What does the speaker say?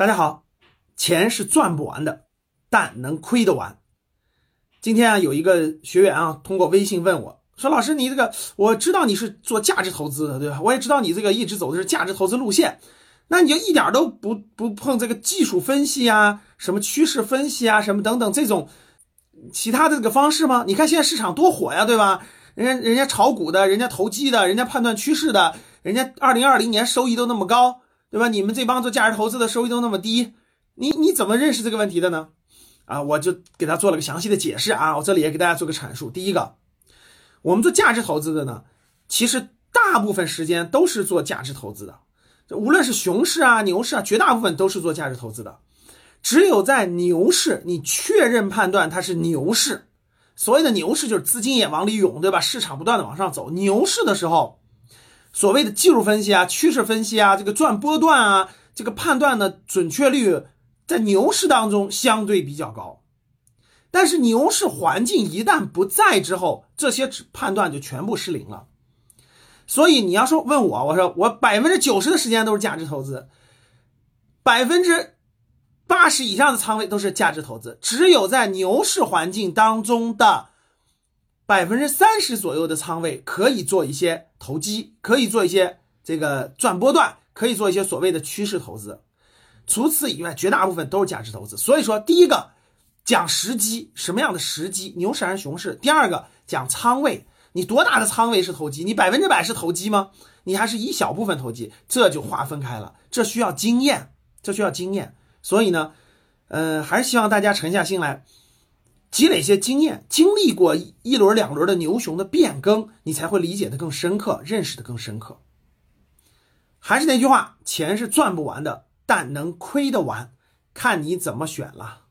大家好，钱是赚不完的，但能亏得完。今天啊，有一个学员啊，通过微信问我说：“老师，你这个我知道你是做价值投资的，对吧？我也知道你这个一直走的是价值投资路线，那你就一点都不不碰这个技术分析啊，什么趋势分析啊，什么等等这种其他的这个方式吗？你看现在市场多火呀，对吧？人家人家炒股的，人家投机的，人家判断趋势的，人家二零二零年收益都那么高。”对吧？你们这帮做价值投资的收益都那么低，你你怎么认识这个问题的呢？啊，我就给他做了个详细的解释啊，我这里也给大家做个阐述。第一个，我们做价值投资的呢，其实大部分时间都是做价值投资的，无论是熊市啊、牛市啊，绝大部分都是做价值投资的。只有在牛市，你确认判断它是牛市，所谓的牛市就是资金也往里涌，对吧？市场不断的往上走，牛市的时候。所谓的技术分析啊、趋势分析啊、这个赚波段啊，这个判断的准确率在牛市当中相对比较高，但是牛市环境一旦不在之后，这些判断就全部失灵了。所以你要说问我，我说我百分之九十的时间都是价值投资，百分之八十以上的仓位都是价值投资，只有在牛市环境当中的。百分之三十左右的仓位可以做一些投机，可以做一些这个赚波段，可以做一些所谓的趋势投资。除此以外，绝大部分都是价值投资。所以说，第一个讲时机，什么样的时机，牛市还是熊市？第二个讲仓位，你多大的仓位是投机？你百分之百是投机吗？你还是一小部分投机？这就划分开了，这需要经验，这需要经验。所以呢，呃，还是希望大家沉下心来。积累些经验，经历过一轮两轮的牛熊的变更，你才会理解的更深刻，认识的更深刻。还是那句话，钱是赚不完的，但能亏得完，看你怎么选了。